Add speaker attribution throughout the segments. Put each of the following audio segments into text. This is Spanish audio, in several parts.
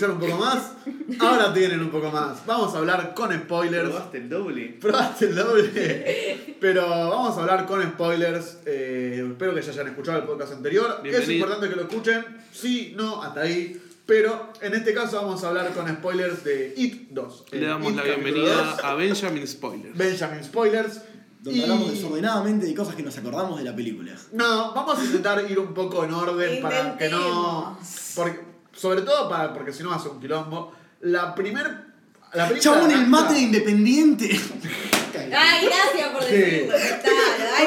Speaker 1: escuchar un poco más? Ahora tienen un poco más. Vamos a hablar con spoilers.
Speaker 2: ¿Probaste el doble?
Speaker 1: Probaste el doble. Pero vamos a hablar con spoilers. Eh, espero que ya hayan escuchado el podcast anterior. Es importante que lo escuchen. Sí, no, hasta ahí. Pero en este caso vamos a hablar con spoilers de It 2.
Speaker 2: Le damos
Speaker 1: It
Speaker 2: la bienvenida
Speaker 1: 2.
Speaker 2: a Benjamin Spoiler.
Speaker 1: Benjamin Spoilers.
Speaker 3: Donde
Speaker 1: Y-
Speaker 3: hablamos desordenadamente de cosas que nos acordamos de la película.
Speaker 1: No, vamos a intentar ir un poco en orden para que no. Porque, sobre todo para, porque si no ser un quilombo. La primer. La película
Speaker 3: Chabón, el mate de Independiente.
Speaker 4: Ay, gracias por
Speaker 1: Sí.
Speaker 4: decirlo. Está, ay,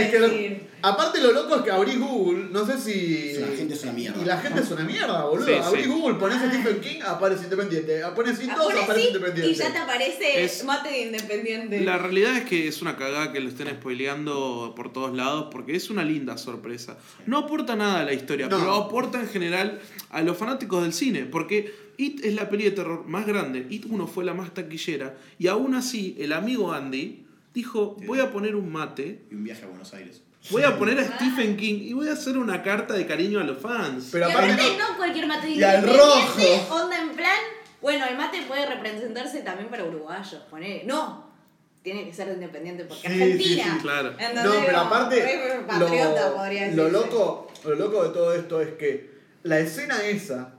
Speaker 1: Es que lo-
Speaker 4: decir.
Speaker 1: aparte lo loco es que abrís Google, no sé si.
Speaker 3: La gente es una mierda.
Speaker 1: Y la gente es una mierda, boludo.
Speaker 2: Sí,
Speaker 1: abrís
Speaker 2: sí.
Speaker 1: Google, pones
Speaker 4: Ay.
Speaker 1: Stephen King, aparece independiente. Pones
Speaker 4: Ah,
Speaker 1: 2,
Speaker 4: pones
Speaker 1: aparece
Speaker 4: sí,
Speaker 1: independiente.
Speaker 4: y ya te aparece
Speaker 2: Es-
Speaker 4: mate de independiente.
Speaker 2: La realidad es que es una cagada que lo estén spoileando por todos lados porque es una linda sorpresa. No aporta nada a la historia,
Speaker 1: No.
Speaker 2: pero aporta en general a los fanáticos del cine. Porque It es la peli de terror más grande. It 1 fue la más taquillera. Y aún así, el amigo Andy dijo: Voy a poner un mate,
Speaker 3: Y un viaje a Buenos Aires.
Speaker 2: voy a poner a Stephen King y voy a hacer una carta de cariño a los fans.
Speaker 1: Pero
Speaker 4: y
Speaker 1: aparte no-
Speaker 4: no cualquier mate
Speaker 3: Y al
Speaker 4: independiente,
Speaker 3: rojo.
Speaker 4: Onda en plan. Bueno, el mate puede representarse también para uruguayos. Poner. No. Tiene que ser independiente porque
Speaker 1: Sí,
Speaker 4: Argentina.
Speaker 1: sí, sí,
Speaker 2: claro.
Speaker 1: No, pero aparte, lo, loco, lo loco de todo esto es que la escena esa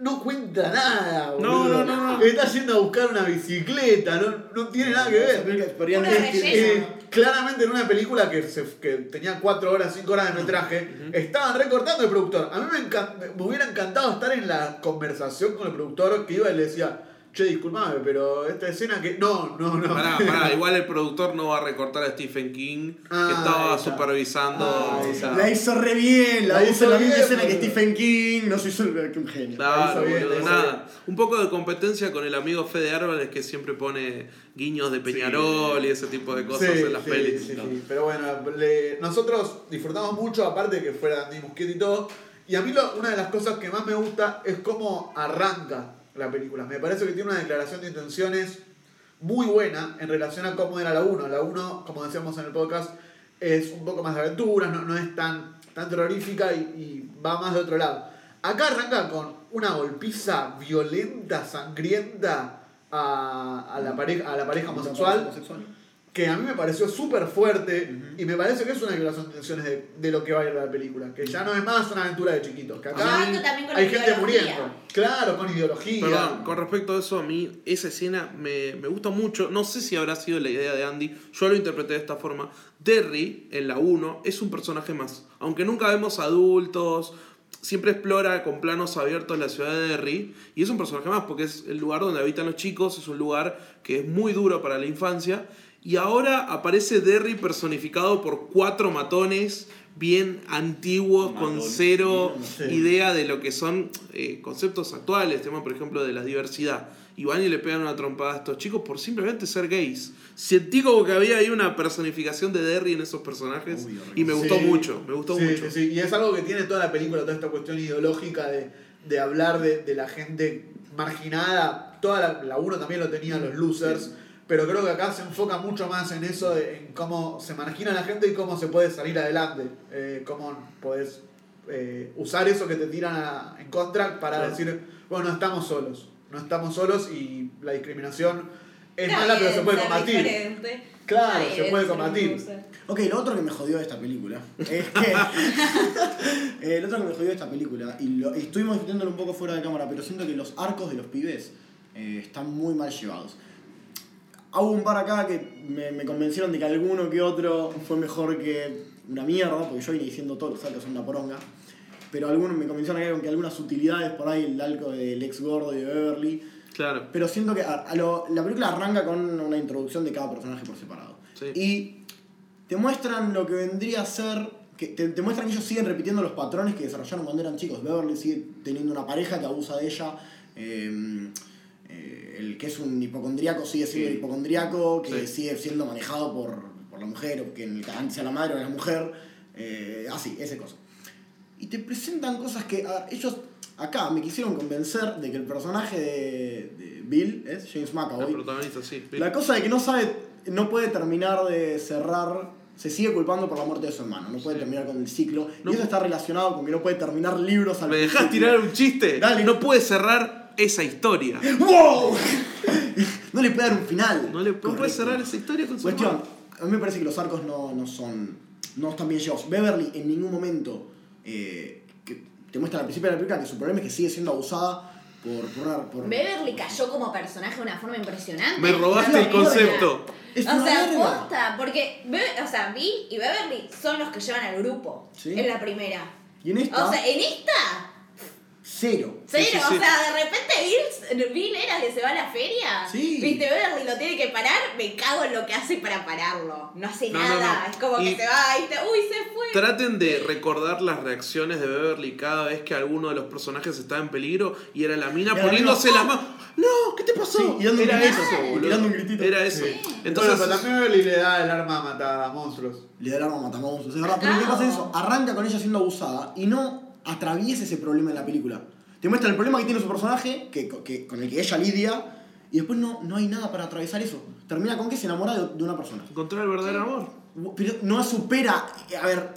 Speaker 1: no cuenta nada,
Speaker 2: No,
Speaker 1: boludo.
Speaker 2: no, no, no.
Speaker 1: Está yendo a buscar una bicicleta, no, no tiene nada que ver.
Speaker 4: Una.
Speaker 1: Eh, claramente en una película que, se- que tenía 4 horas, 5 horas de metraje, estaban recortando el productor. A mí me, me hubiera encantado estar en la conversación con el productor que iba y le decía, che, disculpame, pero esta escena que... No, no, no.
Speaker 2: Pará, pará, igual el productor no va a recortar a Stephen King, que
Speaker 1: Ah,
Speaker 2: estaba supervisando.
Speaker 1: Ah.
Speaker 3: La hizo re bien, la,
Speaker 1: La
Speaker 3: hizo
Speaker 1: hizo
Speaker 3: la misma escena que. Stephen King, no soy solo que un genio.
Speaker 2: Claro,
Speaker 1: hizo bien,
Speaker 2: boludo,
Speaker 1: hizo.
Speaker 2: Un poco de competencia con el amigo Fede Álvarez que siempre pone guiños de Peñarol y ese tipo de cosas
Speaker 1: Sí,
Speaker 2: en las
Speaker 1: sí,
Speaker 2: pelis.
Speaker 1: sí, sí. Pero bueno, le- nosotros disfrutamos mucho, aparte de que fuera Andy Muschietti y todo. Y a mí lo- una de las cosas que más me gusta es cómo arranca la película. Me parece que tiene una declaración de intenciones muy buena en relación a cómo era la 1. La 1, como decíamos en el podcast, es un poco más de aventuras, no, no es tan, tan terrorífica y, y va más de otro lado. Acá arranca con una golpiza violenta, sangrienta a, a la, pareja, a la pareja homosexual que a mí me pareció súper fuerte y me parece que es una de intenciones de, de lo que va a ir la película. Que ya no es más una aventura de chiquitos, que acá hay
Speaker 4: la
Speaker 1: gente muriendo. Claro, con ideología.
Speaker 2: Perdón, con respecto a eso, a mí esa escena me, me gusta mucho. No sé si habrá sido la idea de Andy, yo lo interpreté de esta forma. Derry, en la 1, es un personaje más. Aunque nunca vemos adultos, siempre explora con planos abiertos la ciudad de Derry. Y es un personaje más, porque es el lugar donde habitan los chicos, es un lugar que es muy duro para la infancia. Y ahora aparece Derry personificado por cuatro matones bien antiguos, con cero
Speaker 1: sí.
Speaker 2: idea de lo que son eh, conceptos actuales, tema por ejemplo de la diversidad. Y van y le pegan una trompada a estos chicos por simplemente ser gays. Sentí como que había ahí una personificación de Derry en esos personajes y me gustó
Speaker 1: Sí.
Speaker 2: mucho, me gustó
Speaker 1: Sí,
Speaker 2: mucho.
Speaker 1: Y es algo que tiene toda la película, toda esta cuestión ideológica de, de hablar de, de la gente marginada. Toda la, la uno también lo tenía, los losers. Pero creo que acá se enfoca mucho más en eso, de- en cómo se margina la gente y cómo se puede salir adelante. Eh, cómo podés eh, usar eso que te tiran a- en contra para
Speaker 2: Claro.
Speaker 1: decir, bueno, no estamos solos. No estamos solos y la discriminación es mala, pero se puede combatir.
Speaker 4: diferente.
Speaker 1: Claro, se puede combatir.
Speaker 3: Ok, lo otro que me jodió de esta película es que. eh, lo otro que me jodió de esta película, y lo, y estuvimos discutiéndolo un poco fuera de cámara, pero siento que los arcos de los pibes eh, están muy mal llevados. Hubo un par acá que me, me convencieron de que alguno que otro fue mejor que una mierda, porque yo vine diciendo todos los arcos son una poronga. Pero algunos me convencieron acá con que algunas utilidades por ahí, el arco del ex gordo y de Beverly.
Speaker 2: Claro.
Speaker 3: Pero siento que a- a lo- la película arranca con una introducción de cada personaje por separado.
Speaker 2: Sí.
Speaker 3: Y te muestran lo que vendría a ser. Que te, te muestran que ellos siguen repitiendo los patrones que desarrollaron cuando eran chicos. Beverly sigue teniendo una pareja que abusa de ella. eh, el que es un hipocondríaco sigue siendo
Speaker 2: Sí.
Speaker 3: hipocondríaco, que
Speaker 2: Sí.
Speaker 3: sigue siendo manejado por, por la mujer, o que en el que antes sea la madre o la mujer. eh, así, ese cosa. Y te presentan cosas que a ellos acá me quisieron convencer de que el personaje de, de Bill es James
Speaker 2: La
Speaker 3: McAvoy.
Speaker 2: protagonista, sí.
Speaker 3: La cosa de que no sabe, no puede terminar de cerrar se sigue culpando por la muerte de su hermano. No puede terminar con el ciclo. y eso está relacionado con que no puede terminar libros al
Speaker 2: ¿Me dejas
Speaker 3: principio.
Speaker 2: tirar un chiste?
Speaker 3: Dale.
Speaker 2: No puede cerrar esa historia.
Speaker 3: ¡Wow! no le puede dar un final.
Speaker 2: No, le, no puede cerrar esa historia con su
Speaker 3: Cuestión, a mí me parece que los arcos no, no son. no están bien llevados. Beverly en ningún momento eh, que te muestra al principio de la película que su problema es que sigue siendo abusada por. por,
Speaker 4: Beverly cayó como personaje de una forma impresionante.
Speaker 2: Me robaste el concepto.
Speaker 3: Es
Speaker 4: o sea,
Speaker 3: verga.
Speaker 4: posta, porque Be- o sea, Vi y Beverly son los que llevan al grupo
Speaker 3: Sí.
Speaker 4: en la primera.
Speaker 3: Y en esta,
Speaker 4: O sea, en esta,
Speaker 3: cero.
Speaker 4: cero,
Speaker 2: sí, sí.
Speaker 4: o sea, de repente Bill, Bill era que se va a la feria.
Speaker 3: Sí.
Speaker 4: Viste, Beverly lo tiene que parar, me cago en lo que hace para pararlo. No hace
Speaker 2: No,
Speaker 4: nada,
Speaker 2: no.
Speaker 4: es como
Speaker 2: Y-
Speaker 4: que se va y te, uy, se fue.
Speaker 2: Traten de recordar las reacciones de Beverly cada vez que alguno de los personajes estaba en peligro y era la mina poniéndose
Speaker 3: mina,
Speaker 2: la mano. ¡No! ¿Qué te pasó?
Speaker 3: Sí, y dando un
Speaker 2: era
Speaker 3: grito,
Speaker 2: eso,
Speaker 3: y
Speaker 2: boludo.
Speaker 3: un gritito.
Speaker 2: Era eso.
Speaker 1: Sí.
Speaker 2: Entonces,
Speaker 1: bueno, pero también Beverly le da el arma a matar a monstruos.
Speaker 3: Le da el arma a matamonstruos, es verdad. Pero ¿qué pasa es eso? Arranca con ella siendo abusada y no atraviesa ese problema en la película. Te muestra el problema que tiene su personaje, que, que- con el que ella lidia, y después no, no hay nada para atravesar eso. Termina con que se enamora de, de una persona.
Speaker 2: encontrar el verdadero amor.
Speaker 3: Pero no supera, a ver,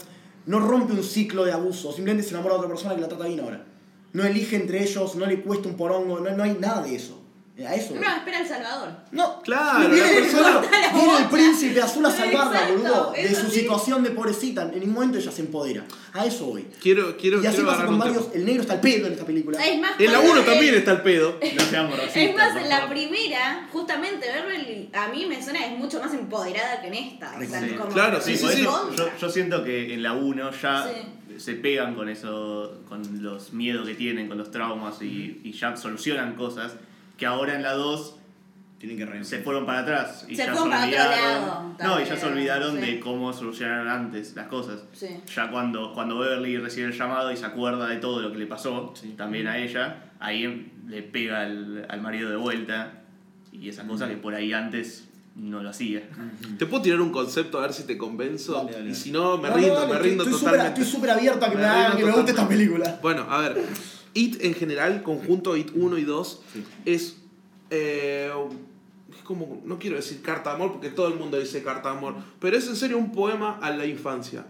Speaker 3: no rompe un ciclo de abuso, simplemente se enamora de otra persona que la trata bien ahora. No elige entre ellos, no le cuesta un porongo, no, no hay nada de eso. A eso.
Speaker 4: No, espera El Salvador.
Speaker 3: No,
Speaker 2: Claro,
Speaker 3: viene,
Speaker 2: la persona-
Speaker 3: viene el príncipe azul a salvarla,
Speaker 4: Exacto,
Speaker 3: boludo. De
Speaker 4: es
Speaker 3: su situación de pobrecita. En ningún momento ella se empodera. A eso voy.
Speaker 2: Quiero, quiero,
Speaker 3: Y así
Speaker 2: quiero
Speaker 3: pasa con
Speaker 2: un
Speaker 3: varios. El negro está al pedo en esta película.
Speaker 4: Es más,
Speaker 2: En la
Speaker 4: cuando
Speaker 2: 1
Speaker 4: él-
Speaker 2: también está el pedo.
Speaker 5: No seamos racistas.
Speaker 4: Es más, en la primera, justamente Beverly, a mí me suena que es mucho más empoderada que en esta. O sea,
Speaker 5: Sí.
Speaker 4: como
Speaker 2: Claro, sí,
Speaker 5: Sí,
Speaker 2: sí,
Speaker 5: yo, yo siento que en la 1 ya
Speaker 4: Sí.
Speaker 5: se pegan con eso, con los miedos que tienen, con los traumas y, y ya solucionan cosas que ahora en la 2
Speaker 3: Tienen que
Speaker 5: se fueron para atrás y
Speaker 4: Se
Speaker 5: ya
Speaker 4: fueron para otro
Speaker 5: olvidaron.
Speaker 4: lado,
Speaker 5: no, y ya se olvidaron
Speaker 4: sí.
Speaker 5: de cómo solucionaron antes las cosas.
Speaker 4: Sí.
Speaker 5: Ya cuando, cuando Beverly recibe el llamado y se acuerda de todo lo que le pasó,
Speaker 3: Sí.
Speaker 5: también a ella, ahí le pega al, al marido de vuelta y esas cosas que por ahí antes no lo hacía.
Speaker 2: ¿Te puedo tirar un concepto a ver si te convenzo?
Speaker 3: Dale, dale.
Speaker 2: Y si no, me
Speaker 3: No,
Speaker 2: rindo,
Speaker 3: no, dale,
Speaker 2: me rindo
Speaker 3: estoy
Speaker 2: totalmente.
Speaker 3: Estoy súper abierto a que me,
Speaker 2: Me
Speaker 3: hagan
Speaker 2: rindo
Speaker 3: que me guste esta película.
Speaker 2: Bueno, a ver. It en general, conjunto It 1 y 2, es. eh, es como. No quiero decir carta de amor porque todo el mundo dice carta de amor. Pero es en serio un poema a la infancia.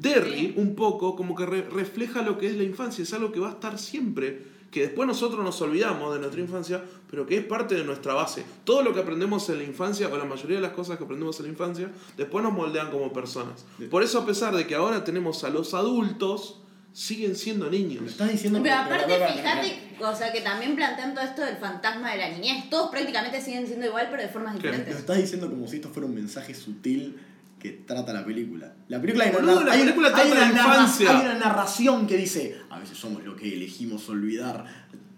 Speaker 2: Derry, un poco, como que re- refleja lo que es la infancia. Es algo que va a estar siempre. Que después nosotros nos olvidamos de nuestra infancia, pero que es parte de nuestra base. Todo lo que aprendemos en la infancia, o la mayoría de las cosas que aprendemos en la infancia, después nos moldean como personas. Por eso, a pesar de que ahora tenemos a los adultos, siguen siendo niños.
Speaker 3: Me estás diciendo
Speaker 4: Pero
Speaker 3: que-
Speaker 4: aparte, fíjate, o sea, que también plantean todo esto del fantasma de la niñez. Todos prácticamente siguen siendo igual, pero de formas diferentes.
Speaker 3: estás diciendo como si esto fuera un mensaje sutil que trata la película. La película hay una,
Speaker 2: Boludo, la
Speaker 3: hay
Speaker 2: película
Speaker 3: hay
Speaker 2: trata
Speaker 3: una
Speaker 2: la infancia.
Speaker 3: hay una narración que dice, a veces somos lo que elegimos olvidar.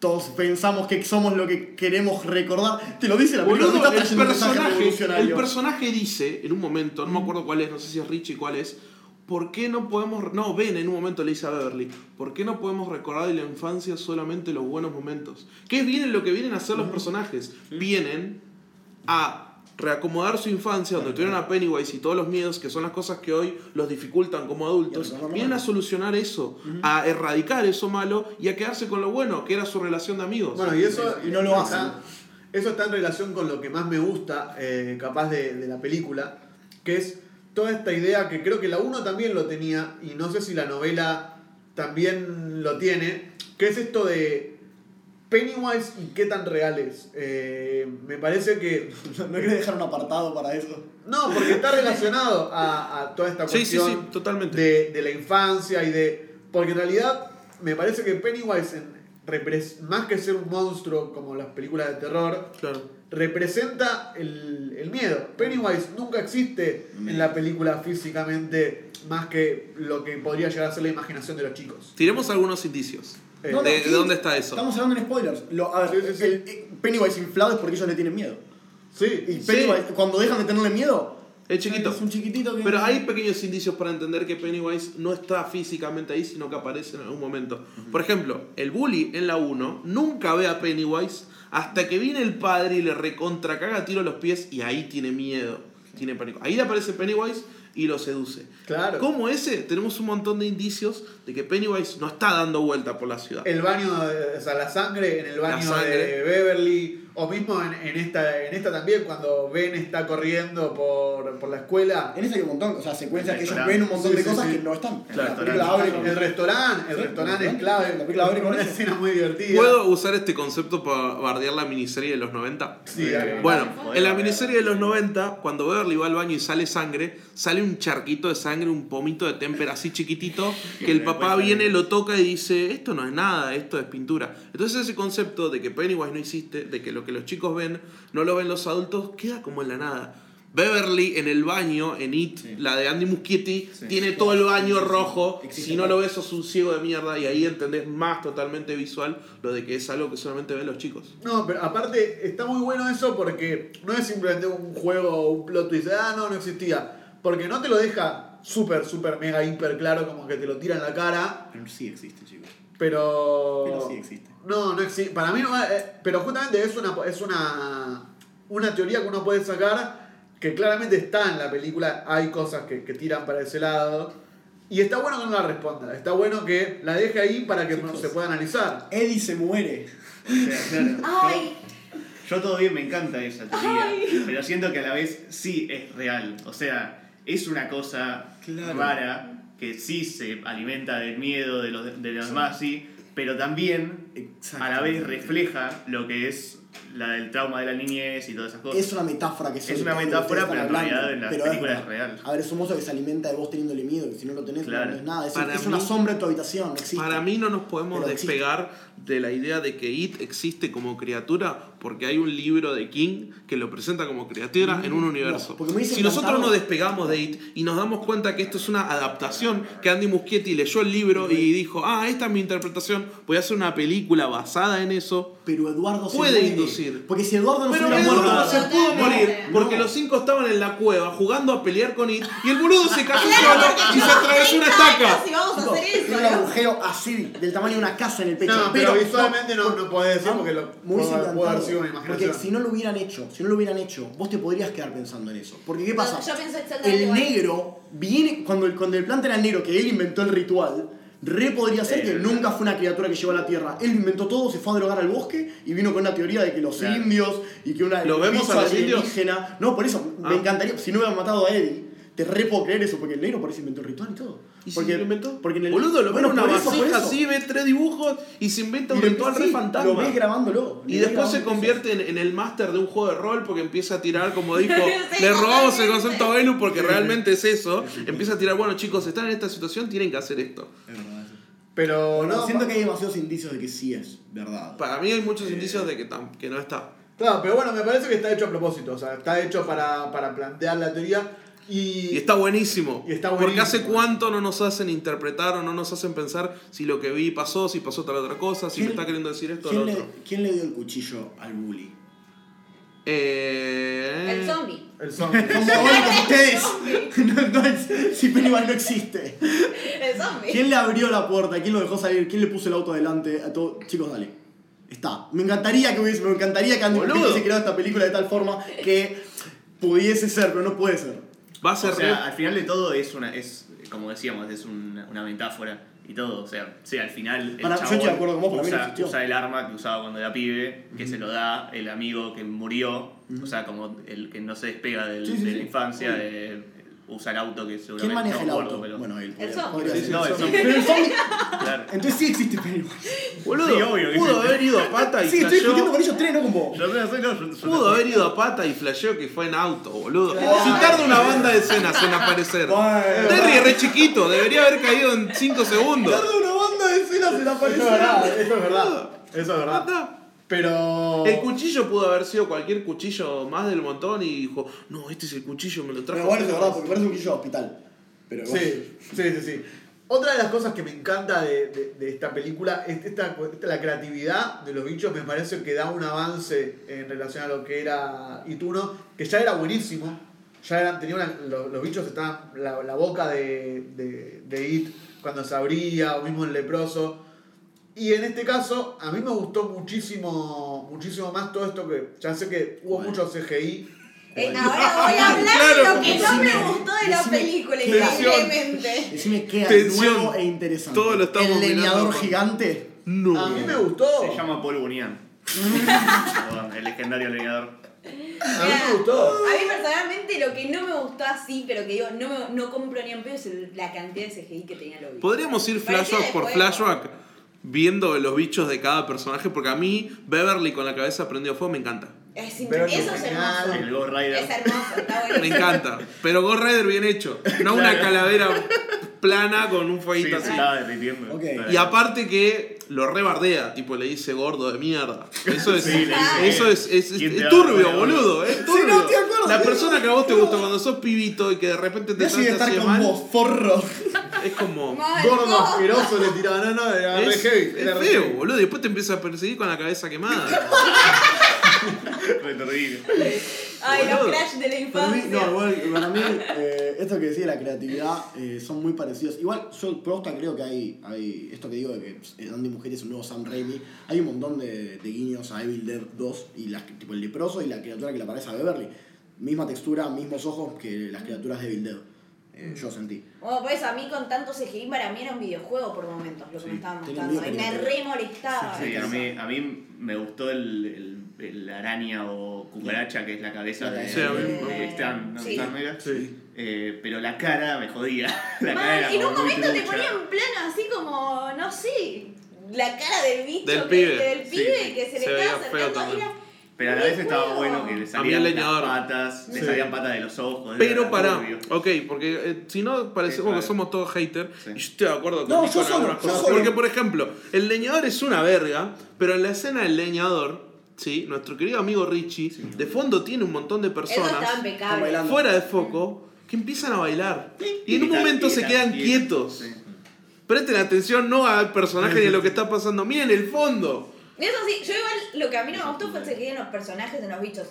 Speaker 3: Todos pensamos que somos lo que queremos recordar. Te lo dice la película.
Speaker 2: Boludo,
Speaker 3: está
Speaker 2: el personaje, el personaje dice, en un momento, no me acuerdo cuál es, no sé si es Richie cuál es, ¿por qué no podemos, no, Ben en un momento le dice a Beverly, ¿por qué no podemos recordar de la infancia solamente los buenos momentos? ¿Qué es bien lo que vienen a hacer los personajes? Vienen a reacomodar su infancia, donde tuvieron a Pennywise y todos los miedos, que son las cosas que hoy los dificultan como adultos, vienen a solucionar eso, a erradicar eso malo y a quedarse con lo bueno, que era su relación de amigos.
Speaker 1: Bueno, y eso,
Speaker 3: Y no lo hacen.
Speaker 1: Eso está en relación con lo que más me gusta, eh, capaz de, de la película, que es toda esta idea que creo que la 1 también lo tenía, y no sé si la novela también lo tiene, que es esto de Pennywise y qué tan real es. Eh, me parece que...
Speaker 3: ¿No querés dejar un apartado para eso?
Speaker 1: No, porque está relacionado a, a toda esta
Speaker 2: sí, sí,
Speaker 1: cuestión
Speaker 2: sí, totalmente.
Speaker 1: de, de la infancia y de... Porque en realidad me parece que Pennywise, en- más que ser un monstruo como las películas de terror,
Speaker 2: Claro.
Speaker 1: Representa el, el miedo. Pennywise nunca existe en la película físicamente más que lo que podría llegar a ser la imaginación de los chicos.
Speaker 2: Tiremos algunos indicios.
Speaker 1: Eh,
Speaker 3: No, no,
Speaker 2: ¿De, dónde está eso?
Speaker 3: Estamos hablando en spoilers. Lo- a ver,
Speaker 1: Sí, sí, sí.
Speaker 3: el- el Pennywise inflado es porque ellos le tienen miedo. Y
Speaker 1: Sí,
Speaker 3: Pennywise, cuando dejan de tenerle miedo,
Speaker 2: Es chiquito.
Speaker 3: Es un chiquitito que.
Speaker 2: Pero hay pequeños indicios para entender que Pennywise no está físicamente ahí, sino que aparece en algún momento. Por ejemplo, el bully en la 1 nunca ve a Pennywise hasta que viene el padre y le recontra caga tiro a los pies y ahí tiene miedo. Tiene pánico. Ahí le aparece Pennywise y lo seduce.
Speaker 1: Claro.
Speaker 2: Como ese, tenemos un montón de indicios de que Pennywise no está dando vuelta por la ciudad.
Speaker 1: El baño, de- o sea, la sangre en el baño de Beverly, O mismo en, en esta, en esta también, cuando Ben está corriendo por, por la escuela.
Speaker 3: En esa hay un montón, o sea, secuencias que ellos ven un montón
Speaker 1: Sí,
Speaker 3: de
Speaker 1: sí,
Speaker 3: cosas
Speaker 1: sí.
Speaker 3: que no están.
Speaker 5: El
Speaker 3: La
Speaker 5: restaurante.
Speaker 3: película abre con
Speaker 1: El restaurante, el
Speaker 3: Sí,
Speaker 1: restaurante es
Speaker 3: la
Speaker 1: clave.
Speaker 3: película abre con
Speaker 1: una
Speaker 3: eso.
Speaker 1: escena muy divertida.
Speaker 2: ¿Puedo usar este concepto para bardear la miniserie de los 90?
Speaker 1: Sí.
Speaker 2: Bueno, en la miniserie de los 90, cuando Beverly va al baño y sale sangre, sale un charquito de sangre, un pomito de témpera así chiquitito, que el papá viene, lo toca y dice, esto no es nada, esto es pintura. Entonces ese concepto de que Pennywise no existe, de que lo que los chicos ven no lo ven los adultos, queda como en la nada. Beverly en el baño, en It,
Speaker 5: Sí.
Speaker 2: la de Andy Muschietti,
Speaker 5: Sí.
Speaker 2: tiene todo el baño rojo.
Speaker 3: Existe
Speaker 2: Si no lo ves, sos un ciego de mierda. Y ahí entendés más totalmente visual lo de que es algo que solamente ven los chicos.
Speaker 1: No, pero aparte está muy bueno eso porque no es simplemente un juego o un plot twist. Ah, no, no existía. Porque no te lo deja súper, súper, mega, hiper claro, como que te lo tira en la cara.
Speaker 3: Pero sí existe, chicos.
Speaker 1: Pero.
Speaker 3: Pero sí existe.
Speaker 1: No, no existe. Para mí no. eh, pero justamente es una, es una, una teoría que uno puede sacar que claramente está en la película. Hay cosas que, que tiran para ese lado. Y está bueno que no la responda. Está bueno que la deje ahí para que
Speaker 3: Chicos.
Speaker 1: se pueda analizar.
Speaker 3: Eddie se muere.
Speaker 5: O sea, claro,
Speaker 4: Ay,
Speaker 5: Yo, yo todavía me encanta esa teoría,
Speaker 4: Ay.
Speaker 5: pero siento que a la vez sí es real. O sea, es una cosa
Speaker 3: Claro.
Speaker 5: rara que sí se alimenta del miedo de los, de los demás, sí, pero también a la vez refleja lo que es la del trauma de la niñez y todas esas cosas.
Speaker 3: Es una metáfora que
Speaker 5: Es
Speaker 3: sobre
Speaker 5: una metáfora, pero en realidad en la
Speaker 3: pero
Speaker 5: película
Speaker 3: es
Speaker 5: es real.
Speaker 3: A ver, es un monstruo que se alimenta de vos teniéndole miedo, que si no lo tenés,
Speaker 5: Claro.
Speaker 3: no es nada. Es,
Speaker 2: Para
Speaker 3: es una
Speaker 2: mí-
Speaker 3: sombra en tu habitación, no existe.
Speaker 2: Para mí no nos podemos
Speaker 3: Pero existe.
Speaker 2: despegar de la idea de que It existe como criatura porque hay un libro de King que lo presenta como criatura en un universo.
Speaker 3: Mm, hubiese
Speaker 2: si nosotros
Speaker 3: encantado-
Speaker 2: nos despegamos de It y nos damos cuenta que esto es una adaptación, que Andy Muschietti leyó el libro y dijo, ah, esta es mi interpretación, voy a hacer una película basada en eso.
Speaker 3: Pero Eduardo se
Speaker 2: Puede
Speaker 3: muere.
Speaker 2: inducir.
Speaker 3: Porque si Eduardo no
Speaker 2: Pero
Speaker 3: se hubiera
Speaker 2: Eduardo
Speaker 3: muerto.
Speaker 2: se pudo
Speaker 4: No,
Speaker 2: morir
Speaker 3: no.
Speaker 2: porque los cinco estaban en la cueva jugando a pelear con It y el boludo se cayó
Speaker 4: claro,
Speaker 2: solo y se atravesó una
Speaker 4: 30
Speaker 2: estaca.
Speaker 4: y vamos a
Speaker 3: Chicos,
Speaker 4: hacer eso,
Speaker 3: tiene un
Speaker 4: ¿no?
Speaker 3: agujero así, del tamaño de una casa en el pecho.
Speaker 1: No, pero visualmente no- no podés decir porque lo-
Speaker 3: hubiese
Speaker 1: puede- haber sido una imaginación.
Speaker 3: Porque si no lo hubieran hecho, si no lo hubieran hecho, vos te podrías quedar pensando en eso. Porque ¿qué pasa?
Speaker 4: yo pienso
Speaker 3: el negro viene, cuando el, cuando el plan era negro, que él inventó el ritual, re podría ser que
Speaker 5: Eh,
Speaker 3: nunca fue una criatura que llegó a la Tierra. Él inventó todo, se fue a drogar al bosque y vino con una teoría de que los
Speaker 5: Claro.
Speaker 3: indios y que una
Speaker 2: ¿Lo vemos a los indios?
Speaker 3: alienígena- No, por eso,
Speaker 2: Ah.
Speaker 3: me encantaría, si no hubieran matado a Eddie, te re puedo creer eso, porque el negro por eso inventó el ritual y todo.
Speaker 2: ¿Y si
Speaker 3: porque,
Speaker 2: lo inventó?
Speaker 3: Porque en el,
Speaker 2: Boludo, lo
Speaker 3: bueno,
Speaker 2: una vasija así, ve tres dibujos y se inventa un ritual
Speaker 3: sí,
Speaker 2: re fantasma.
Speaker 3: Lo ves grabándolo.
Speaker 2: Y
Speaker 3: ves
Speaker 2: después se convierte en, en el máster de un juego de rol porque empieza a tirar, como dijo, le robamos el concepto a Belu porque realmente es eso. Empieza a tirar, bueno chicos, están en esta situación, tienen que hacer esto.
Speaker 3: Es verdad.
Speaker 1: Pero
Speaker 3: Bueno,
Speaker 1: no.
Speaker 3: siento que hay demasiados indicios de que sí es verdad.
Speaker 2: Para mí hay muchos
Speaker 3: Eh.
Speaker 2: indicios de que, tam- que no está.
Speaker 1: Claro, pero bueno, me parece que está hecho a propósito. O sea, está hecho para, para plantear la teoría. Y,
Speaker 2: Y está buenísimo.
Speaker 1: Y está
Speaker 2: Porque hace
Speaker 1: buenísimo.
Speaker 2: cuánto no nos hacen interpretar o no nos hacen pensar si lo que vi pasó, si pasó tal otra cosa, si me
Speaker 3: ¿Quién-
Speaker 2: está queriendo decir esto o
Speaker 3: ¿Quién
Speaker 2: lo
Speaker 3: le,
Speaker 2: otro.
Speaker 3: ¿Quién le dio el cuchillo al bully?
Speaker 2: Eh...
Speaker 4: El zombie.
Speaker 1: el zombie.
Speaker 3: Como únicos ustedes. No, no es- si Pennywise no existe.
Speaker 4: El zombie.
Speaker 3: ¿Quién le abrió la puerta? ¿Quién lo dejó salir? ¿Quién le puso el auto adelante? A todo? Chicos, dale. Está. Me encantaría que hubiese, me encantaría que Andy
Speaker 2: Boludo.
Speaker 3: Muschietti se creara esta película de tal forma que pudiese ser, pero no puede ser.
Speaker 2: Va a ser
Speaker 5: O sea,
Speaker 2: re-
Speaker 5: al final de todo es una, es, como decíamos, es una, una metáfora y todo. O sea, sí, al final el
Speaker 3: Para- yo
Speaker 5: chabón
Speaker 3: estoy de acuerdo con vos, no
Speaker 5: usa, usa el arma que usaba cuando era pibe, que se lo da el amigo que murió, o sea, como el que no se despega del-
Speaker 3: Sí, sí,
Speaker 5: de
Speaker 3: sí.
Speaker 5: la infancia, de, usa el auto que seguramente
Speaker 3: ¿Quién maneja
Speaker 5: no
Speaker 3: el auto?
Speaker 5: pero-
Speaker 3: Bueno, él.
Speaker 4: El zombie.
Speaker 5: Sí,
Speaker 3: ser.
Speaker 5: no, el zombie.
Speaker 3: Pero el zombie.
Speaker 5: Claro.
Speaker 3: Entonces sí existe Pennywise.
Speaker 2: Boludo,
Speaker 5: Sí, obvio que
Speaker 2: pudo
Speaker 5: sí.
Speaker 2: haber ido a pata y
Speaker 3: Sí, estoy discutiendo
Speaker 2: flasheó.
Speaker 3: con ellos tres, no con vos.
Speaker 5: Yo no no, yo- yo-
Speaker 2: Pudo haber ido a pata y flasheó que fue en auto, boludo.
Speaker 3: Claro.
Speaker 2: Si tarda una banda de escenas en aparecer.
Speaker 3: Bueno.
Speaker 2: Terry es re chiquito, debería haber caído en 5 segundos.
Speaker 3: Tarda una banda de escenas en
Speaker 1: Eso
Speaker 3: aparecer.
Speaker 1: es verdad, eso es verdad. Eso es verdad. Pero.
Speaker 2: El cuchillo pudo haber sido cualquier cuchillo más del montón y dijo, no, este es el cuchillo, me lo trajo.
Speaker 3: Pero bueno, es verdad, porque parece un cuchillo de hospital. Pero bueno.
Speaker 1: Sí, sí, sí, sí. Otra de las cosas que me encanta de, de- de esta película es esta, esta- la creatividad de los bichos. Me parece que da un avance en relación a lo que era Ituno, que ya era buenísimo. Ya eran, tenía una- los, los bichos estaban. La, la boca de, de, de It cuando se abría, o mismo el leproso. Y en este caso, a mí me gustó muchísimo, muchísimo más todo esto que. Ya sé que hubo
Speaker 3: Bueno.
Speaker 1: mucho CGI.
Speaker 4: Eh, ahora voy a hablar
Speaker 2: Claro,
Speaker 4: de lo que no me gustó de la
Speaker 3: decime
Speaker 4: película, increíblemente.
Speaker 3: Decime qué hay
Speaker 2: Tensión.
Speaker 3: nuevo e interesante.
Speaker 2: Todo lo estamos
Speaker 3: El leñador gigante.
Speaker 2: No.
Speaker 1: A mí me gustó.
Speaker 5: Se llama Paul Bunyan. Perdón, el legendario leñador.
Speaker 1: A mí me gustó.
Speaker 4: A mí personalmente lo que no me gustó así, pero que digo, no, me, no compro ni en pedo es la cantidad de CGI que tenía Lobby.
Speaker 2: Podríamos ir flashback por flashback viendo los bichos de cada personaje, porque a mí Beverly con la cabeza prendido fuego me encanta.
Speaker 4: Es eso es hermoso.
Speaker 5: El Ghost Rider.
Speaker 4: Es hermoso, está bueno.
Speaker 2: Me encanta. Pero Ghost Rider bien hecho. No una calavera plana con un fueguito así.
Speaker 5: derritiendo.
Speaker 2: Y aparte que lo rebardea, tipo le dice gordo de mierda. Eso es,
Speaker 5: Sí, le dice,
Speaker 2: eso es, es, es-
Speaker 5: ¿quién te
Speaker 2: es
Speaker 5: va a
Speaker 2: turbio, boludo. Es turbio.
Speaker 3: no acuerdo.
Speaker 2: La persona que a vos te gusta cuando sos pibito y que de repente te trata
Speaker 3: estar
Speaker 2: así de
Speaker 3: con
Speaker 2: mal,
Speaker 3: vos, forro.
Speaker 2: Es como.
Speaker 1: Gordo
Speaker 4: no.
Speaker 1: asqueroso le tiraba, no, no, era re
Speaker 2: Es,
Speaker 1: heavy.
Speaker 2: es
Speaker 1: re
Speaker 2: feo,
Speaker 1: heavy.
Speaker 2: boludo. Después te empieza a perseguir con la cabeza quemada.
Speaker 5: Re terrible.
Speaker 4: Ay, los crash de la
Speaker 3: Para mí,
Speaker 4: infancia.
Speaker 3: no, igual, para mí, eh, esto que decía de la creatividad eh, son muy parecidos. Igual, yo posta creo que hay, hay. Esto que digo de que eh, Andy Mujer es un nuevo Sam Raimi. Hay un montón de, de guiños a Evil Dead 2 y las, tipo el leproso y la criatura que le aparece a Beverly. Misma textura, mismos ojos que las criaturas de Evil Dead. Eh, yo sentí.
Speaker 4: Bueno, pues a mí con tanto CGI para mí era un videojuego por momentos lo que
Speaker 3: Sí,
Speaker 4: me estaban mostrando. Y me re molestaba.
Speaker 5: Sí, a mí, a mí me gustó el, el, el araña o cucaracha que es la cabeza de,
Speaker 2: Sí, a mí
Speaker 5: de- Stan, ¿no?
Speaker 4: Sí.
Speaker 5: Stan. Eh, pero la cara me jodía. La cara
Speaker 4: Mal,
Speaker 5: era
Speaker 4: en un momento te ponían plano así como, no sé, la cara del bicho,
Speaker 2: Del
Speaker 4: que,
Speaker 2: pibe.
Speaker 4: del
Speaker 5: Sí,
Speaker 4: pibe
Speaker 5: sí.
Speaker 4: que se le
Speaker 2: Se
Speaker 4: estaba acercando. Era
Speaker 5: Pero a la vez estaba bueno que le salían
Speaker 2: el
Speaker 5: las
Speaker 2: leñador.
Speaker 5: patas, le
Speaker 1: Sí.
Speaker 5: salían patas de los ojos.
Speaker 2: Pero
Speaker 5: era
Speaker 2: para,
Speaker 5: turbio.
Speaker 2: ok, porque eh, si no parecemos
Speaker 5: Sí,
Speaker 2: que somos todos haters,
Speaker 5: Sí.
Speaker 2: y yo estoy de acuerdo con
Speaker 3: No,
Speaker 2: Nico
Speaker 3: yo
Speaker 2: en
Speaker 3: solo,
Speaker 2: algunas
Speaker 3: yo
Speaker 2: cosas.
Speaker 3: solo.
Speaker 2: Porque, por ejemplo, el leñador es una verga, pero en la escena del leñador, ¿sí? nuestro querido amigo Richie, de fondo tiene un montón de
Speaker 4: Eso estaba
Speaker 2: personas
Speaker 4: impecable.
Speaker 3: bailando.
Speaker 2: fuera de foco que empiezan a bailar. Y en un momento se quedan quietos.
Speaker 5: Sí.
Speaker 2: Presten atención no al personaje ni a lo que está pasando, miren el fondo.
Speaker 4: Eso sí, yo igual lo que a mí no me gustó fue el CGI en los personajes, en los bichos.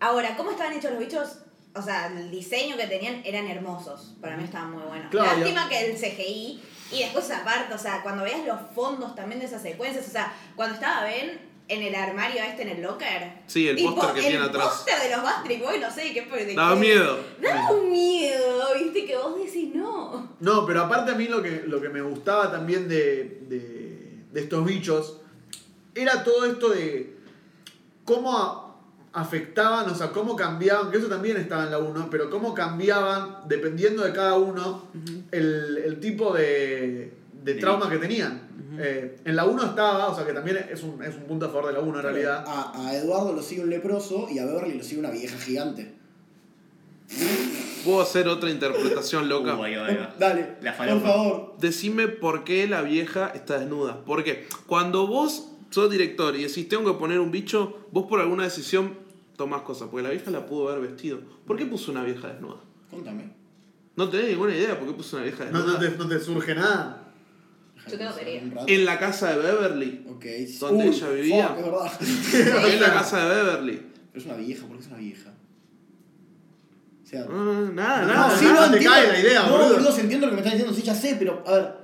Speaker 4: Ahora, ¿cómo estaban hechos los bichos? O sea, el diseño que tenían eran hermosos. Para mí estaban muy buenos.
Speaker 1: Claro,
Speaker 4: Lástima que el CGI y después aparte, o sea, cuando veas los fondos también de esas secuencias, o sea, cuando estaba Ben en el armario este en el locker.
Speaker 2: Sí, el póster que tiene
Speaker 4: El
Speaker 2: atrás.
Speaker 4: póster de los Bastard Boys, no sé qué fue. de
Speaker 2: Daba miedo.
Speaker 4: Daba un miedo, viste, que vos decís no.
Speaker 1: No, pero aparte a mí lo que, lo que me gustaba también de, de, de estos bichos era todo esto de cómo afectaban, o sea, cómo cambiaban, que eso también estaba en la 1, pero cómo cambiaban, dependiendo de cada uno, el, el tipo de, de trauma que tenían. Eh, en la 1 estaba, o sea que también es un, es un punto a favor de la 1 en realidad.
Speaker 3: A, a Eduardo lo sigue un leproso y a Beverly lo sigue una vieja gigante.
Speaker 2: Puedo hacer otra interpretación loca.
Speaker 5: Uh, ahí va, ahí va.
Speaker 3: Dale,
Speaker 5: La
Speaker 3: por favor.
Speaker 2: Decime por qué la vieja está desnuda. Porque cuando vos sos director y decís tengo que poner un bicho, vos por alguna decisión tomás cosas. Porque la vieja la pudo haber vestido. ¿Por qué puso una vieja desnuda?
Speaker 3: Contame.
Speaker 2: No tenés ninguna idea por qué puso una vieja
Speaker 1: No,
Speaker 2: desnuda.
Speaker 1: no, te, no te surge nada.
Speaker 4: Yo tengo teoría.
Speaker 2: En la casa de Beverly.
Speaker 3: Ok.
Speaker 2: Donde
Speaker 3: Uy,
Speaker 2: ella vivía.
Speaker 3: fuck, es verdad.
Speaker 2: en la casa de Beverly.
Speaker 3: Pero es una vieja, ¿por qué es una vieja? O sea.
Speaker 2: Ah, nada,
Speaker 1: No,
Speaker 2: nada.
Speaker 1: sí,
Speaker 2: nada.
Speaker 1: no, te cae la idea,
Speaker 3: no,
Speaker 1: boludo.
Speaker 3: boludo. se entiende lo que me estás diciendo, sí, ya sé, pero a ver.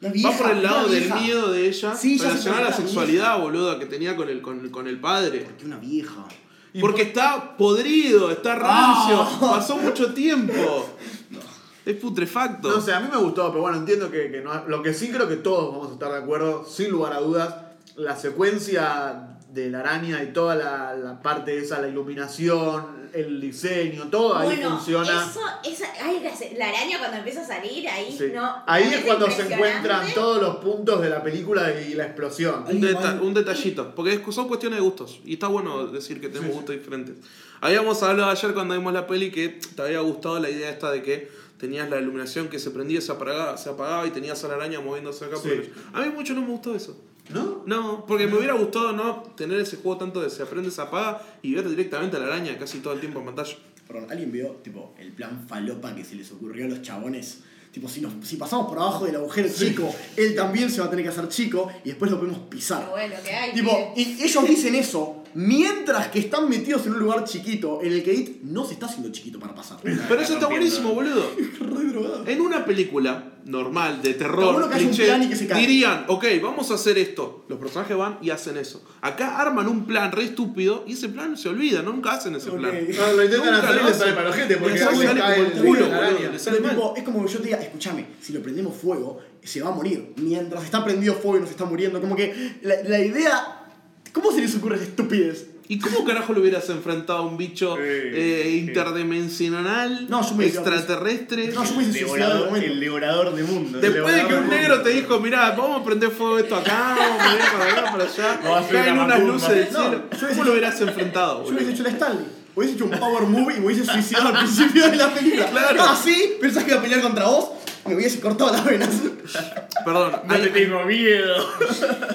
Speaker 3: Vieja.
Speaker 2: Va por el lado del
Speaker 3: vieja.
Speaker 2: miedo de ella
Speaker 3: Sí,
Speaker 2: relacionado a la sexualidad, boludo, que tenía con el, con, con el padre.
Speaker 3: ¿Por qué una vieja?
Speaker 1: Y
Speaker 2: Porque
Speaker 1: por-
Speaker 2: está podrido, está rancio, pasó mucho tiempo. Es putrefacto.
Speaker 1: No sé, a mí me gustó, pero bueno, entiendo que, que no. Lo que sí creo que todos vamos a estar de acuerdo, sin lugar a dudas, la secuencia de la araña y toda la, la parte esa, la iluminación, el diseño, todo ahí
Speaker 4: bueno,
Speaker 1: funciona.
Speaker 4: eso, esa, ay, la, la araña cuando empieza a salir, ahí
Speaker 1: Sí.
Speaker 4: no.
Speaker 1: ahí es cuando se encuentran todos los puntos de la película y la explosión.
Speaker 2: un, detallito, porque es- son cuestiones de gustos. Y está bueno decir que tenemos
Speaker 1: Sí, sí.
Speaker 2: gustos diferentes. Habíamos hablado ayer cuando vimos la peli que te había gustado la idea esta de que tenías la iluminación que se prendía, se apagaba, se apagaba y tenías a la araña moviéndose acá. por
Speaker 1: Sí.
Speaker 2: el- A mí mucho no me gustó eso.
Speaker 1: ¿No?
Speaker 2: No, porque me hubiera gustado no tener ese juego tanto de se aprende, se apaga y ver directamente a la araña casi todo el tiempo en pantalla.
Speaker 3: Perdón, ¿alguien vio tipo el plan falopa que se les ocurrió a los chabones? Tipo, si, nos, si pasamos por abajo del agujero chico, él también se va a tener que hacer chico y después lo podemos
Speaker 4: Qué
Speaker 3: pisar.
Speaker 4: bueno que hay.
Speaker 3: Tipo, y ellos dicen eso mientras que están metidos en un lugar chiquito en el que It no se está haciendo chiquito para pasar.
Speaker 2: Pero eso está buenísimo, boludo.
Speaker 3: Re drogado.
Speaker 2: En una película normal, de terror,
Speaker 3: bueno que haya un
Speaker 2: cliché,
Speaker 3: plan y que se caiga.
Speaker 2: dirían, ok, vamos a hacer esto. Los personajes van y hacen eso. Acá arman un plan re estúpido y ese plan se olvida, nunca hacen ese
Speaker 3: Ok.
Speaker 2: plan.
Speaker 1: No, lo intentan
Speaker 2: Nunca
Speaker 1: hacer y
Speaker 2: lo
Speaker 1: les sale para la gente porque después
Speaker 2: sale
Speaker 1: cae
Speaker 2: como
Speaker 1: el
Speaker 2: el culo,
Speaker 1: de la
Speaker 2: boludo,
Speaker 1: araña.
Speaker 2: les sale
Speaker 3: Pero,
Speaker 2: mal.
Speaker 3: tipo, es como que yo te diga, escúchame, si lo prendemos fuego, se va a morir. Mientras está prendido fuego y nos está muriendo. Como que la, la idea ¿Cómo se les ocurre esa estupidez?
Speaker 2: ¿Y cómo carajo lo hubieras enfrentado a un bicho
Speaker 5: Sí,
Speaker 2: eh,
Speaker 5: sí.
Speaker 2: interdimensional,
Speaker 3: No, yo me decía,
Speaker 2: extraterrestre?
Speaker 3: No, yo de
Speaker 5: Devorador, el devorador de mundos.
Speaker 2: Después de que
Speaker 5: El
Speaker 2: un negro te dijo, mirá, vamos a prender fuego esto acá, vamos a ir para acá, para allá,
Speaker 5: hacer
Speaker 2: caen
Speaker 5: una
Speaker 2: unas luces del
Speaker 3: No,
Speaker 2: cielo. ¿Cómo lo hubieras enfrentado,
Speaker 3: Yo hubiese hecho la Stanley. Hubiese hecho un power move y me hubiese suicidado al principio de la película.
Speaker 2: Claro.
Speaker 3: Así, pensás que iba a pelear contra vos, me hubiese cortado las venas.
Speaker 2: Perdón,
Speaker 5: No
Speaker 2: hay-
Speaker 5: te tengo miedo.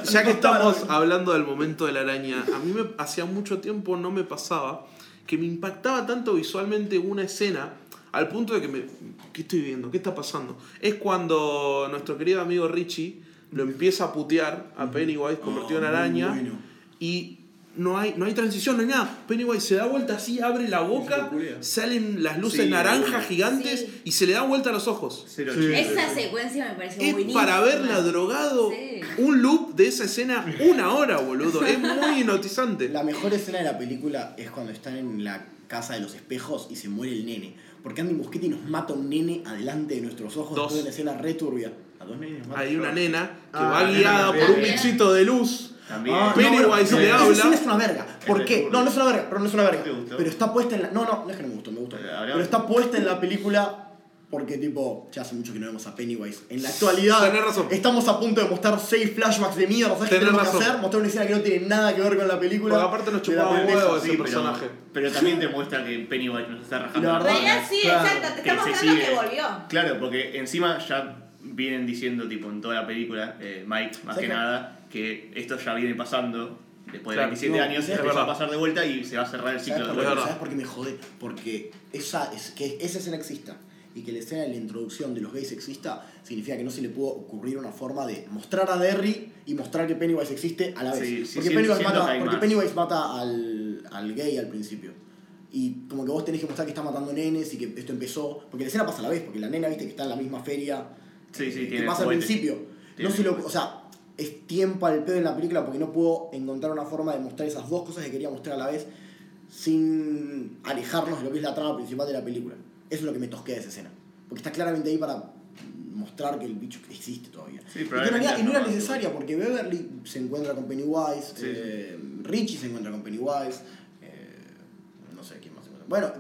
Speaker 2: ya que estamos hablando del momento de la araña, a mí me, hacía mucho tiempo no me pasaba que me impactaba tanto visualmente una escena al punto de que me... ¿Qué estoy viendo? ¿Qué está pasando? Es cuando nuestro querido amigo Richie lo empieza a putear a Pennywise convertido en
Speaker 3: Oh, muy
Speaker 2: araña
Speaker 3: bueno.
Speaker 2: y no hay, no hay transición, no hay nada. Pennywise se da vuelta así, abre la boca, salen las luces
Speaker 5: Sí,
Speaker 2: naranjas gigantes
Speaker 4: Sí.
Speaker 2: y se le dan vuelta los ojos.
Speaker 1: Sí.
Speaker 4: Esa secuencia me pareció
Speaker 2: Es
Speaker 4: buenísima.
Speaker 2: para haberla drogado
Speaker 4: Sí.
Speaker 2: un loop de esa escena una hora, boludo. Es muy hipnotizante.
Speaker 3: La mejor escena de la película es cuando están en la casa de los espejos y se muere el nene. Porque Andy Muschietti nos mata a un nene adelante de nuestros ojos
Speaker 2: Dos.
Speaker 3: después de una escena re turbia. A dos nenes mata.
Speaker 2: Hay una nena que
Speaker 1: Ah,
Speaker 2: va guiada
Speaker 1: nena
Speaker 2: por un bichito de luz.
Speaker 5: También.
Speaker 3: Ah,
Speaker 2: Pennywise
Speaker 3: no,
Speaker 2: le
Speaker 3: esa
Speaker 2: habla.
Speaker 3: escena es una verga. ¿Por qué? No, no es una verga, pero no es una verga.
Speaker 5: ¿Te gustó?
Speaker 3: Pero está puesta en la. No, no, no es que no me gustó, me gustó.
Speaker 5: Eh.
Speaker 3: Pero está puesta en la película porque, tipo, ya hace mucho que no vemos a Pennywise. En la actualidad,
Speaker 2: Tenés razón.
Speaker 3: estamos a punto de mostrar seis flashbacks de mierda. ¿Sabes qué
Speaker 2: Tenés
Speaker 3: tenemos que
Speaker 2: razón.
Speaker 3: hacer? Mostrar una escena que no tiene nada que ver con la película.
Speaker 2: Porque aparte nos
Speaker 3: de la
Speaker 2: chupaba un ese
Speaker 5: Sí, pero-
Speaker 2: personaje.
Speaker 5: Pero, también te muestra que Pennywise nos está rajando.
Speaker 3: La
Speaker 5: la
Speaker 3: verdad,
Speaker 4: En realidad sí,
Speaker 3: Claro,
Speaker 4: exacto. Te
Speaker 5: que
Speaker 4: está
Speaker 5: se
Speaker 4: mostrando
Speaker 5: sigue.
Speaker 4: que volvió.
Speaker 5: Claro, porque encima ya vienen diciendo, tipo, en toda la película, eh, Mike, más
Speaker 3: ¿Sabes
Speaker 5: que
Speaker 3: qué?
Speaker 5: nada, que esto ya viene pasando después de
Speaker 2: Claro,
Speaker 5: 27
Speaker 3: no,
Speaker 5: años,
Speaker 3: es
Speaker 5: empezó
Speaker 2: verdad.
Speaker 5: a pasar de vuelta y se va a cerrar el ciclo
Speaker 3: ¿Sabes
Speaker 5: de vuelta.
Speaker 2: verdad.
Speaker 3: ¿Sabes por qué me jode? Porque esa, es, que esa escena exista y que la escena de la introducción de los gays exista significa que no se le pudo ocurrir una forma de mostrar a Derry y mostrar que Pennywise existe a la vez.
Speaker 5: Sí, sí,
Speaker 3: porque
Speaker 5: siento-
Speaker 3: Pennywise, mata, porque. Pennywise mata al, al gay al principio. Y como que vos tenés que mostrar que está matando nenes y que esto empezó. Porque la escena pasa a la vez, porque la nena, viste, que está en la misma feria.
Speaker 5: Sí, sí,
Speaker 3: que
Speaker 5: tiene
Speaker 3: pasa al principio.
Speaker 5: Tiene
Speaker 3: No se lo, o sea, es tiempo al pedo en la película porque no puedo encontrar una forma de mostrar esas dos cosas que quería mostrar a la vez sin alejarnos de lo que es la trama principal de la película. Eso es lo que me tosquea de esa escena. Porque está claramente ahí para mostrar que el bicho existe todavía.
Speaker 5: Sí,
Speaker 3: y que en realidad
Speaker 5: probablemente
Speaker 3: y no era necesaria porque Beverly se encuentra con Pennywise,
Speaker 5: Sí,
Speaker 3: eh, Richie se encuentra con Pennywise, eh, no sé quién más se encuentra. Bueno,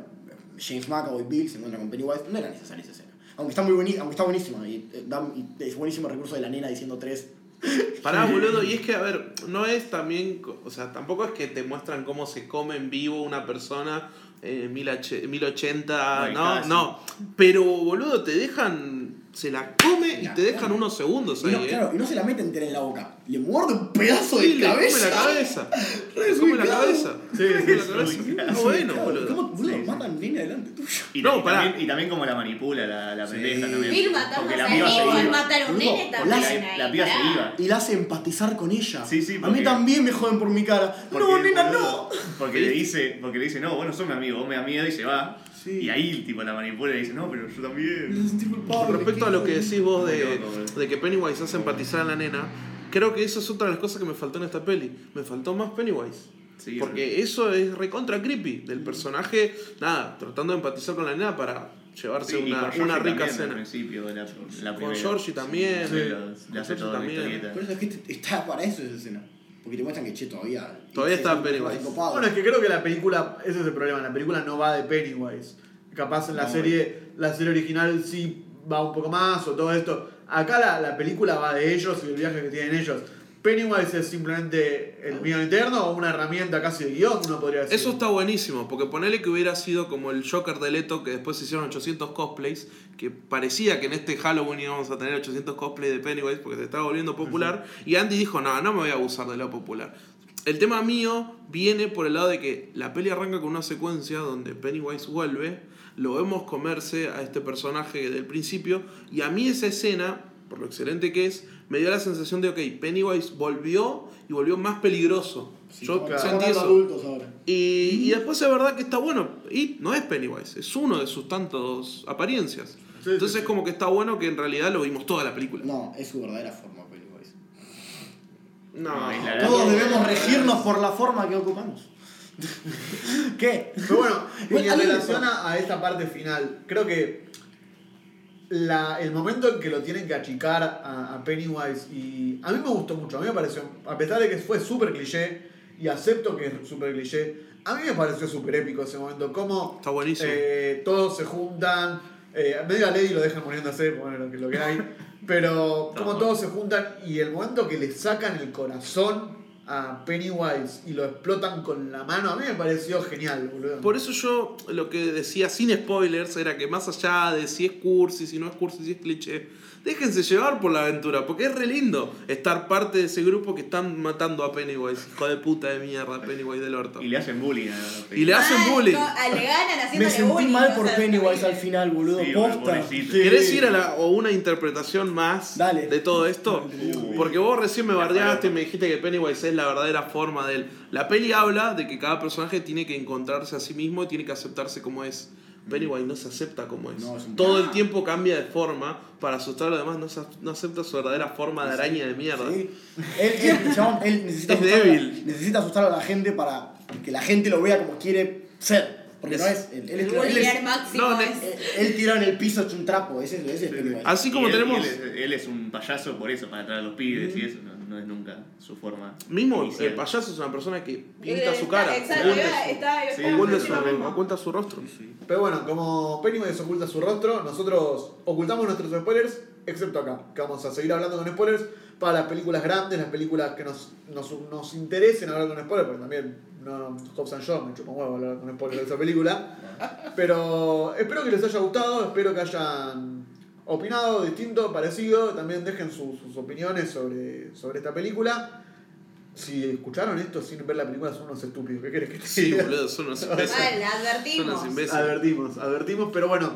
Speaker 3: James McAvoy, Bill se encuentra con Pennywise. No era necesaria esa escena. Aunque está muy aunque está buenísima y, eh, y es buenísimo el recurso de la nena diciendo tres.
Speaker 2: Pará, boludo, y es que, a ver, no es también, o sea, tampoco es que te muestran cómo se come en vivo una persona eh, en 1080,
Speaker 5: Ay,
Speaker 2: no,
Speaker 5: casi.
Speaker 2: no, pero, boludo, te dejan, se la come y
Speaker 3: La
Speaker 2: te dejan
Speaker 3: come.
Speaker 2: unos segundos
Speaker 3: Y
Speaker 2: ahí,
Speaker 3: no,
Speaker 2: eh.
Speaker 3: claro, y no se la mete entera en la boca. Le muerde un pedazo
Speaker 2: Sí,
Speaker 3: de
Speaker 2: le
Speaker 3: cabeza.
Speaker 2: come la cabeza. Le come la cabeza.
Speaker 5: Sí,
Speaker 2: Le come la
Speaker 5: sí,
Speaker 2: cabeza.
Speaker 5: desubicado.
Speaker 2: Está bueno, boludo.
Speaker 3: ¿Cómo, boludo,
Speaker 5: Sí, sí.
Speaker 3: matan nene delante tuyo?
Speaker 5: Y,
Speaker 2: No,
Speaker 5: y
Speaker 2: pará.
Speaker 5: también, y también como la manipula la, la
Speaker 3: Sí.
Speaker 5: pendeja también. Porque
Speaker 4: a
Speaker 5: la piba se iba.
Speaker 4: matar a un
Speaker 3: Boludo,
Speaker 4: nene también.
Speaker 3: la-
Speaker 5: piba se iba.
Speaker 3: Y la hace empatizar con ella.
Speaker 5: Sí, sí,
Speaker 3: A mí también me joden por mi cara.
Speaker 5: Porque,
Speaker 3: no, nena, no.
Speaker 5: Porque le dice, porque le dice, no, vos no sos mi amigo, vos me da miedo y se va.
Speaker 2: Sí.
Speaker 5: Y ahí tipo la manipula y dice, no, pero yo también.
Speaker 2: Con respecto a lo que decís vos de, de que Pennywise hace empatizar a la nena, creo que eso es otra de las cosas que me faltó en esta peli. Me faltó más Pennywise.
Speaker 5: Sí,
Speaker 2: Porque eso es recontra creepy. Del personaje, nada, tratando de empatizar con la nena para llevarse
Speaker 5: Sí,
Speaker 2: una, una rica cena.
Speaker 5: principio de la, la
Speaker 2: Con. Georgie también.
Speaker 5: Sí,
Speaker 2: Con Georgie
Speaker 5: todo una
Speaker 2: también.
Speaker 5: historieta.
Speaker 3: Por eso es que está para eso esa escena. Porque te muestran que che todavía.
Speaker 2: Todavía está Pennywise.
Speaker 1: Bueno, es que creo que la película, ese es el problema, la película no va de Pennywise. Capaz en la
Speaker 3: No,
Speaker 1: serie, la serie original sí va un poco más o todo esto. Acá la, la película va de ellos y del viaje que tienen ellos. Pennywise es simplemente el mío interno o una herramienta casi de guion, uno podría decir.
Speaker 2: Eso está buenísimo, porque ponele que hubiera sido como el Joker de Leto, que después se hicieron 800 cosplays, que parecía que en este Halloween íbamos a tener 800 cosplays de Pennywise porque se estaba volviendo popular, y Andy dijo, no, no me voy a abusar de lo popular. El tema mío viene por el lado de que la peli arranca con una secuencia donde Pennywise vuelve, lo vemos comerse a este personaje del principio, y a mí esa escena, por lo excelente que es, me dio la sensación de, ok, Pennywise volvió y volvió más peligroso.
Speaker 3: Sí,
Speaker 2: Yo
Speaker 3: como-
Speaker 2: sentí eso.
Speaker 3: adultos ahora.
Speaker 2: Y, y después es verdad que está bueno. Y no es Pennywise, es uno de sus tantos apariencias.
Speaker 1: Sí,
Speaker 2: Entonces
Speaker 1: sí,
Speaker 2: es
Speaker 1: sí.
Speaker 2: como que está bueno que en realidad lo vimos toda la película.
Speaker 3: No, es su verdadera forma, Pennywise.
Speaker 2: No,
Speaker 5: No, es la-
Speaker 3: Todos debemos regirnos por la forma que ocupamos. ¿Qué?
Speaker 1: Pero bueno, y en relación a, a esta parte final, creo que la, el momento en que lo tienen que achicar a, a Pennywise, y a mí me gustó mucho, a mí me pareció, a pesar de que fue súper cliché, y acepto que es súper cliché. A mí me pareció súper épico ese momento, como
Speaker 2: Está buenísimo.
Speaker 1: eh, todos se juntan, eh, medio a Lady lo dejan muriéndose, bueno, lo que, lo que hay, pero como todos se juntan y el momento que le sacan el corazón a Pennywise y lo explotan con la mano, a mí me pareció genial, boludo.
Speaker 2: Por eso yo lo que decía sin spoilers era que más allá de si es cursi, si no es cursi, si es cliché, déjense llevar por la aventura, porque es re lindo estar parte de ese grupo que están matando a Pennywise, hijo de puta de mierda, Pennywise del orto.
Speaker 5: Y le hacen bullying a la
Speaker 2: Y le hacen
Speaker 4: Mal,
Speaker 2: bullying.
Speaker 4: no, le ganan
Speaker 3: Me sentí
Speaker 4: bullying,
Speaker 3: mal
Speaker 4: o
Speaker 3: por
Speaker 4: sea,
Speaker 3: Pennywise al final, boludo.
Speaker 5: Sí,
Speaker 3: Posta.
Speaker 2: ¿Querés ir a la, o una interpretación más
Speaker 3: Dale.
Speaker 2: de todo esto?
Speaker 5: Uy.
Speaker 2: Porque vos recién me bardeaste y me dijiste que Pennywise es la verdadera forma de él. La peli habla de que cada personaje tiene que encontrarse a sí mismo y tiene que aceptarse como es. Pennywise no se acepta como es.
Speaker 3: No, es
Speaker 2: Todo el tiempo cambia de forma para asustar a los demás. No, se- no acepta su verdadera forma de araña de mierda.
Speaker 3: Sí. Él, él, chabón, él necesita,
Speaker 2: Es
Speaker 3: asustar
Speaker 2: débil.
Speaker 3: A, necesita asustar a la gente para que la gente lo vea como quiere ser. Porque
Speaker 2: Es-
Speaker 3: no es. Él, él,
Speaker 4: El
Speaker 3: es- él
Speaker 4: bullying
Speaker 3: es-
Speaker 4: máximo
Speaker 2: no,
Speaker 4: es...
Speaker 3: él- él tirado en el piso hecho un trapo. Ese, es- ese es Pennywise.
Speaker 2: Así como tenemos-
Speaker 5: Él, es- él es un payaso por eso, para atraer a los pibes y eso. No, no es nunca su forma.
Speaker 2: Mismo
Speaker 5: inicial.
Speaker 2: el payaso es una persona que pinta
Speaker 4: Eh,
Speaker 2: su cara.
Speaker 4: Exacto, estaba
Speaker 2: oculta su- rostro.
Speaker 5: Sí.
Speaker 1: Pero bueno, como Pennywise oculta su rostro, nosotros ocultamos nuestros spoilers, excepto acá, que vamos a seguir hablando con spoilers para las películas grandes, las películas que nos, nos, nos interesen hablar con spoilers, porque también no, Hobbs and Shaw me chupa un huevo hablar con spoilers de esa película. Pero espero que les haya gustado, espero que hayan opinado distinto, parecido, también dejen su- sus opiniones sobre, sobre esta película. Si escucharon esto sin ver la película son unos estúpidos, ¿qué querés que te
Speaker 2: Sí,
Speaker 1: diga?
Speaker 2: boludo, son unos imbéciles.
Speaker 4: Mal,
Speaker 2: Son unos
Speaker 4: advertimos.
Speaker 2: imbéciles.
Speaker 1: Advertimos, advertimos, pero bueno,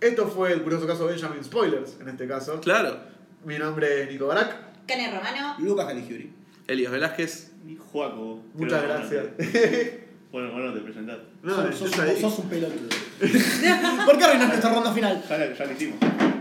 Speaker 1: esto fue el curioso caso de Benjamin Spoilers, en este caso.
Speaker 2: Claro.
Speaker 1: Mi nombre es Nico Barak.
Speaker 4: Cane Romano.
Speaker 3: Lucas Caligiuri.
Speaker 2: Elías Velázquez.
Speaker 5: Y Juaco.
Speaker 1: Muchas gracias.
Speaker 5: Bueno, bueno, te presentar.
Speaker 1: No,
Speaker 3: sos, sos, sos un pelotudo. ¿Por qué arruinaste esta ronda final?
Speaker 5: Ya, ya lo hicimos.